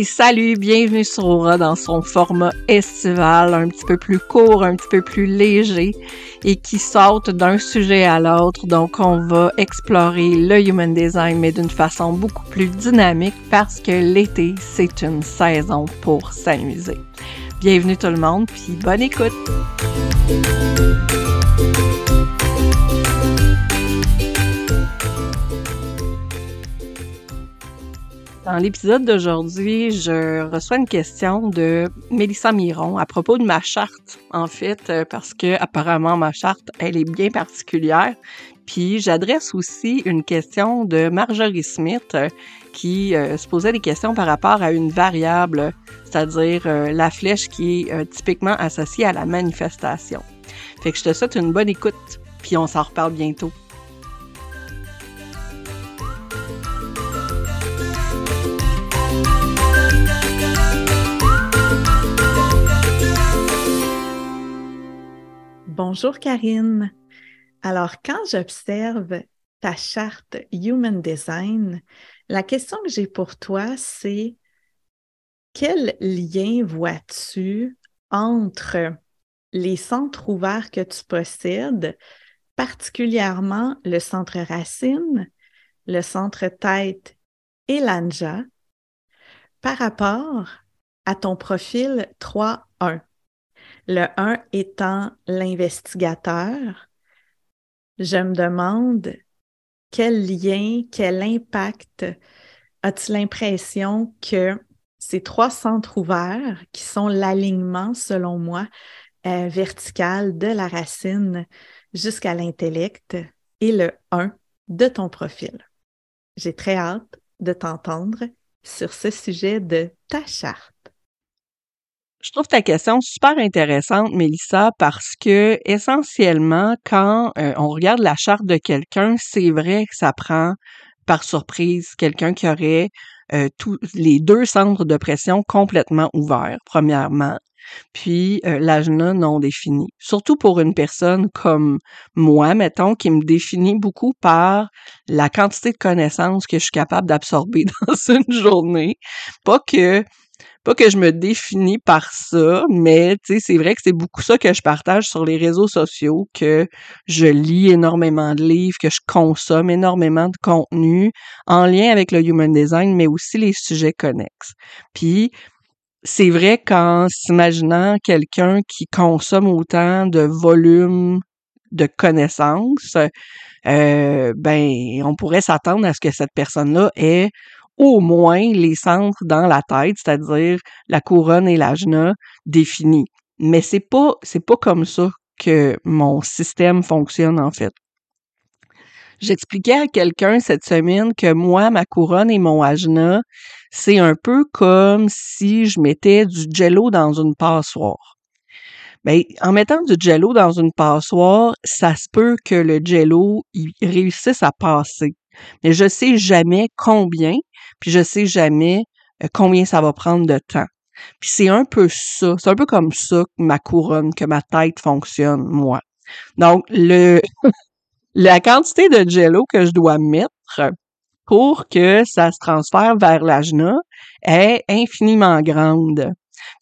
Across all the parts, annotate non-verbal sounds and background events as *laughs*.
Salut, bienvenue sur Aura dans son format estival, un petit peu plus court, un petit peu plus léger et qui saute d'un sujet à l'autre. Donc, on va explorer le human design, mais d'une façon beaucoup plus dynamique parce que l'été, c'est une saison pour s'amuser. Bienvenue tout le monde, puis bonne écoute! Dans l'épisode d'aujourd'hui, je reçois une question de Mélissa Miron à propos de ma charte, en fait, euh, parce que apparemment ma charte, elle est bien particulière. Puis j'adresse aussi une question de Marjorie Smith euh, qui euh, se posait des questions par rapport à une variable, c'est-à-dire la flèche qui est typiquement associée à la manifestation. Fait que je te souhaite une bonne écoute, puis on s'en reparle bientôt. Bonjour Karine. Alors, quand j'observe ta charte Human Design, la question que j'ai pour toi, c'est quel lien vois-tu entre les centres ouverts que tu possèdes, particulièrement le centre racine, le centre tête et l'anja, par rapport à ton profil 3.1? Le 1 étant l'investigateur, je me demande quel lien, quel impact as-tu l'impression que ces trois centres ouverts, qui sont l'alignement, selon moi, euh, vertical de la racine jusqu'à l'intellect, et le 1 de ton profil. J'ai très hâte de t'entendre sur ce sujet de ta charte. Je trouve ta question super intéressante, Mélissa, parce que essentiellement, quand euh, on regarde la charte de quelqu'un, c'est vrai que ça prend par surprise quelqu'un qui aurait euh, tous les deux centres de pression complètement ouverts, premièrement, puis euh, non défini. Surtout pour une personne comme moi, mettons, qui me définit beaucoup par la quantité de connaissances que je suis capable d'absorber *laughs* dans une journée. Pas que pas que je me définis par ça, mais c'est vrai que c'est beaucoup ça que je partage sur les réseaux sociaux, que je lis énormément de livres, que je consomme énormément de contenu en lien avec le human design, mais aussi les sujets connexes. Puis c'est vrai qu'en s'imaginant quelqu'un qui consomme autant de volume de connaissances, euh, ben, on pourrait s'attendre à ce que cette personne-là ait au moins les centres dans la tête, c'est-à-dire la couronne et l'ajna définis. Mais c'est pas, c'est pas comme ça que mon système fonctionne, en fait. J'expliquais à quelqu'un cette semaine que moi, ma couronne et mon ajna, c'est un peu comme si je mettais du jello dans une passoire. Ben, en mettant du jello dans une passoire, ça se peut que le jello il réussisse à passer. Mais je sais jamais combien puis je sais jamais euh, combien ça va prendre de temps. Puis c'est un peu ça, c'est un peu comme ça que ma couronne, que ma tête fonctionne, moi. Donc, le, *laughs* la quantité de jello que je dois mettre pour que ça se transfère vers l'ajna est infiniment grande.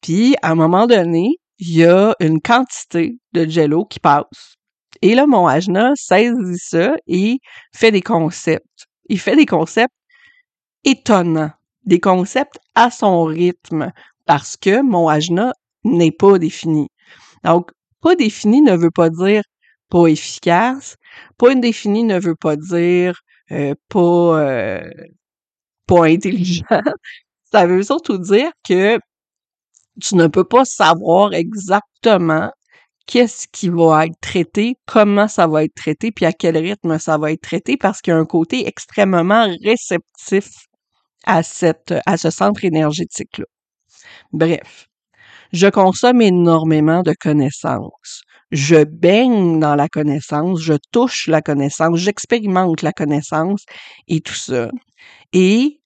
Puis, à un moment donné, il y a une quantité de jello qui passe. Et là, mon ajna saisit ça et fait des concepts. Il fait des concepts étonnant, des concepts à son rythme, parce que mon ajna n'est pas défini. Donc, pas défini ne veut pas dire pas efficace, pas défini ne veut pas dire euh, pas, euh, pas intelligent. *laughs* Ça veut surtout dire que tu ne peux pas savoir exactement qu'est-ce qui va être traité, comment ça va être traité, puis à quel rythme ça va être traité, parce qu'il y a un côté extrêmement réceptif à, cette, à ce centre énergétique-là. Bref, je consomme énormément de connaissances. Je baigne dans la connaissance, je touche la connaissance, j'expérimente la connaissance et tout ça. Et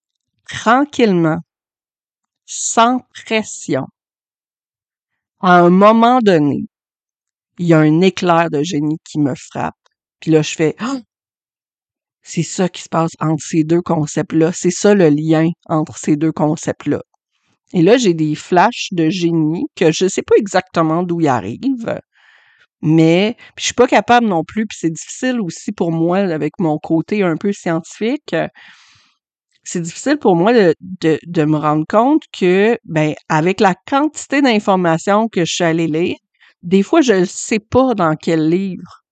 tranquillement, sans pression, à un moment donné, il y a un éclair de génie qui me frappe. Puis là, je fais *gasps* ah! C'est ça qui se passe entre ces deux concepts-là. C'est ça le lien entre ces deux concepts-là. Et là, j'ai des flashs de génie que je sais pas exactement d'où ils arrivent, mais je suis pas capable non plus, puis c'est difficile aussi pour moi avec mon côté un peu scientifique. C'est difficile pour moi de, de, de me rendre compte que, ben, avec la quantité d'informations que je suis allée lire, des fois, je ne sais pas dans quel livre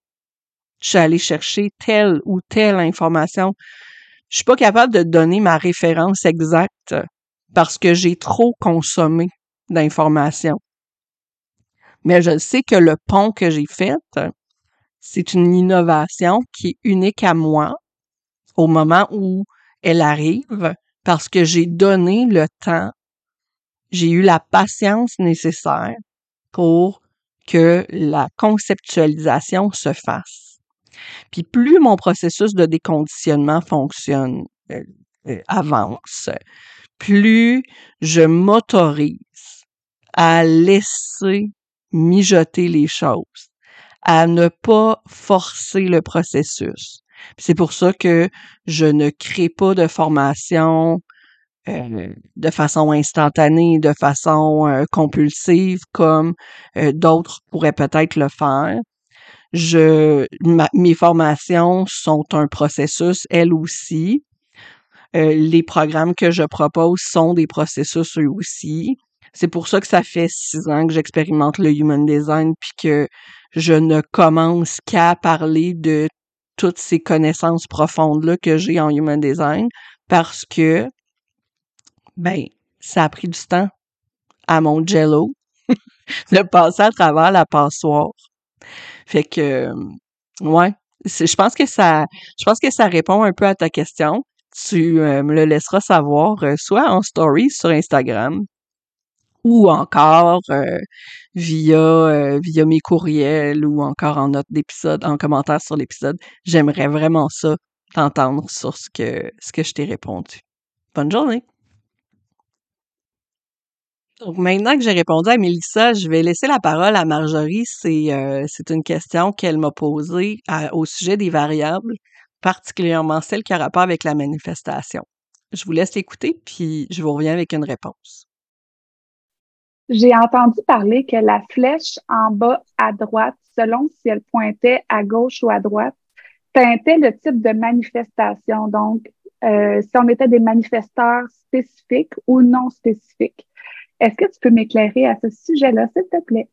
je suis allée chercher telle ou telle information. Je suis pas capable de donner ma référence exacte parce que j'ai trop consommé d'informations. Mais je sais que le pont que j'ai fait, c'est une innovation qui est unique à moi au moment où elle arrive parce que j'ai donné le temps, j'ai eu la patience nécessaire pour que la conceptualisation se fasse. Puis plus mon processus de déconditionnement fonctionne, euh, euh, avance, plus je m'autorise à laisser mijoter les choses, à ne pas forcer le processus. C'est pour ça que je ne crée pas de formation euh, de façon instantanée, de façon euh, compulsive, comme euh, d'autres pourraient peut-être le faire. Je, mes formations sont un processus, elles aussi. les programmes que je propose sont des processus eux aussi. C'est pour ça que ça fait six ans que j'expérimente le human design, puis que je ne commence qu'à parler de toutes ces connaissances profondes-là que j'ai en human design, parce que, ben, ça a pris du temps à mon jello *laughs* de passer à travers la passoire. Fait que, ouais, je pense que ça, je pense que ça répond un peu à ta question. Tu euh, me le laisseras savoir, euh, soit en story sur Instagram, ou encore euh, via euh, via mes courriels ou encore en note d'épisode, en commentaire sur l'épisode. J'aimerais vraiment ça t'entendre sur ce que ce que je t'ai répondu. Bonne journée. Maintenant que j'ai répondu à Mélissa, je vais laisser la parole à Marjorie. C'est euh, c'est une question qu'elle m'a posée au sujet des variables, particulièrement celle qui a rapport avec la manifestation. Je vous laisse écouter, puis je vous reviens avec une réponse. J'ai entendu parler que la flèche en bas à droite, selon si elle pointait à gauche ou à droite, teintait le type de manifestation. Donc, euh, si on était des manifesteurs spécifiques ou non spécifiques. Est-ce que tu peux m'éclairer à ce sujet-là, s'il te plaît?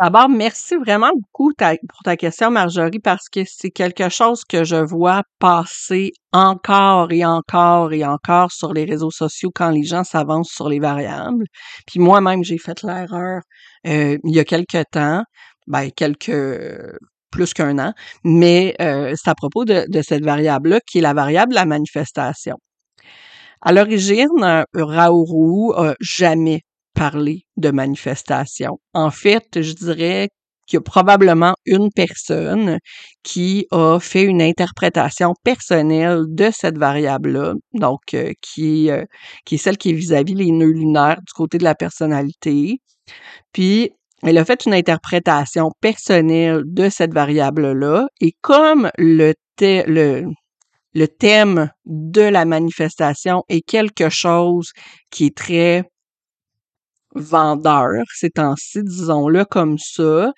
D'abord, merci vraiment beaucoup pour ta question, Marjorie, parce que c'est quelque chose que je vois passer encore et encore et encore sur les réseaux sociaux quand les gens s'avancent sur les variables. Puis moi-même, j'ai fait l'erreur euh, il y a quelque temps, ben quelques plus qu'un an, mais euh, c'est à propos de, cette variable-là qui est la variable de la manifestation. À l'origine, Raourou a jamais parler de manifestation. En fait, je dirais qu'il y a probablement une personne qui a fait une interprétation personnelle de cette variable-là, donc euh, qui, euh, qui est celle qui est vis-à-vis les nœuds lunaires du côté de la personnalité. Puis, elle a fait une interprétation personnelle de cette variable-là, et comme le, thème de la manifestation est quelque chose qui est très vendeur ces temps-ci, disons-le comme ça,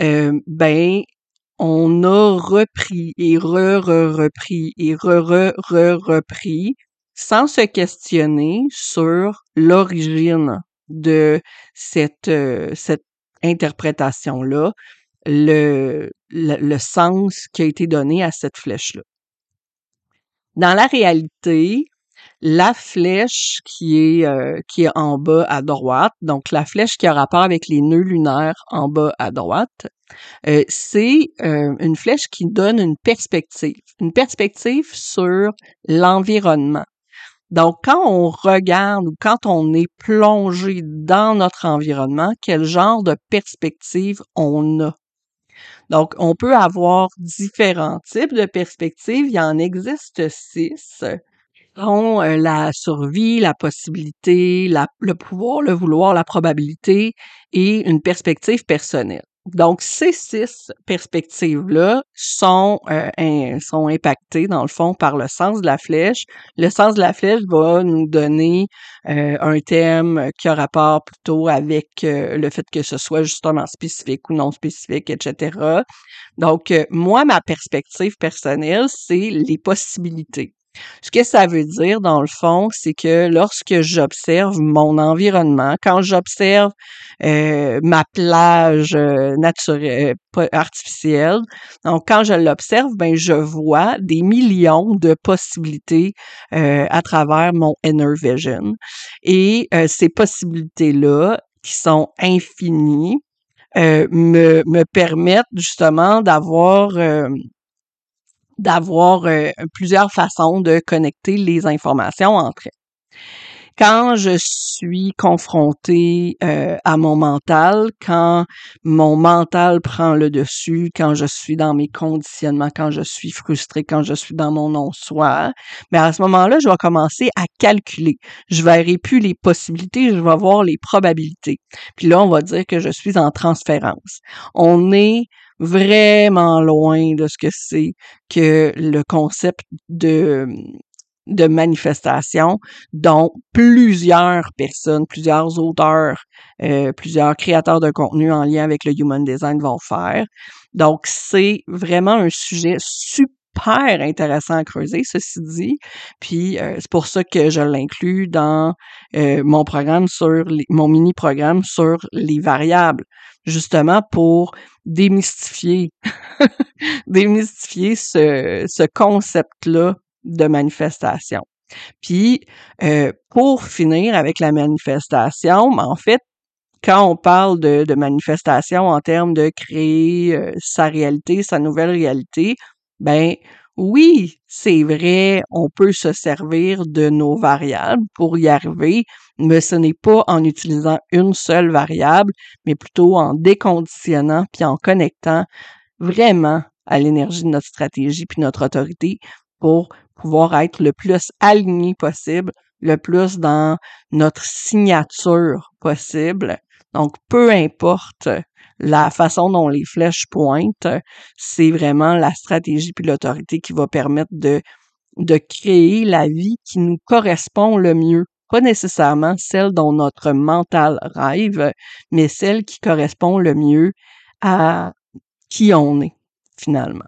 euh, ben on a repris et re-re-repris et re-re-re-repris sans se questionner sur l'origine de cette, euh, cette interprétation-là, le, le, le sens qui a été donné à cette flèche-là. Dans la réalité, la flèche qui est euh, qui est en bas à droite, donc la flèche qui a rapport avec les nœuds lunaires en bas à droite, euh, c'est euh, une flèche qui donne une perspective, une perspective sur l'environnement. Donc, quand on regarde ou quand on est plongé dans notre environnement, quel genre de perspective on a? Donc, on peut avoir différents types de perspectives. Il en existe six. Euh, la survie, la possibilité, le pouvoir, le vouloir, la probabilité et une perspective personnelle. Donc, ces six perspectives-là sont, euh, sont impactées, dans le fond, par le sens de la flèche. Le sens de la flèche va nous donner euh, un thème qui a rapport plutôt avec euh, le fait que ce soit justement spécifique ou non spécifique, etc. Donc, moi, ma perspective personnelle, c'est les possibilités. Ce que ça veut dire, dans le fond, c'est que lorsque j'observe mon environnement, quand j'observe euh, ma plage euh, naturelle, euh, artificielle, donc quand je l'observe, ben je vois des millions de possibilités à travers mon inner vision. Et ces possibilités-là, qui sont infinies, me, me permettent justement d'avoir d'avoir euh, plusieurs façons de connecter les informations entre elles. Quand je suis confrontée euh, à mon mental, quand mon mental prend le dessus, quand je suis dans mes conditionnements, quand je suis frustrée, quand je suis dans mon non-soi, mais ben, à ce moment-là, je vais commencer à calculer. Je verrai plus les possibilités, je vais voir les probabilités. Puis là, on va dire que je suis en transférence. On est vraiment loin de ce que c'est que le concept de de manifestation dont plusieurs personnes, plusieurs auteurs, euh, plusieurs créateurs de contenu en lien avec le human design vont faire. Donc, c'est vraiment un sujet super intéressant à creuser, ceci dit. Puis, euh, c'est pour ça que je l'inclus dans euh, mon programme sur mon mini-programme sur les variables, justement pour démystifier, *laughs* démystifier ce, ce concept-là de manifestation. Puis, euh, pour finir avec la manifestation, en fait, quand on parle de, de manifestation en termes de créer euh, sa réalité, sa nouvelle réalité, ben oui, c'est vrai, on peut se servir de nos variables pour y arriver, mais ce n'est pas en utilisant une seule variable, mais plutôt en déconditionnant puis en connectant vraiment à l'énergie de notre stratégie puis notre autorité pour pouvoir être le plus aligné possible, le plus dans notre signature possible. Donc, peu importe la façon dont les flèches pointent, c'est vraiment la stratégie puis l'autorité qui va permettre de, de créer la vie qui nous correspond le mieux. Pas nécessairement celle dont notre mental rêve, mais celle qui correspond le mieux à qui on est, finalement.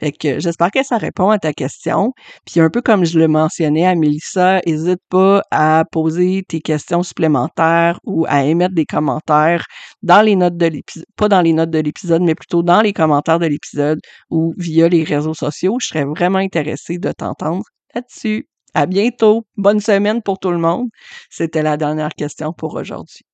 Fait que j'espère que ça répond à ta question. Puis un peu comme je le mentionnais à Mélissa, n'hésite pas à poser tes questions supplémentaires ou à émettre des commentaires dans les notes de l'épisode, pas dans les notes de l'épisode, mais plutôt dans les commentaires de l'épisode ou via les réseaux sociaux. Je serais vraiment intéressée de t'entendre là-dessus. À bientôt. Bonne semaine pour tout le monde. C'était la dernière question pour aujourd'hui.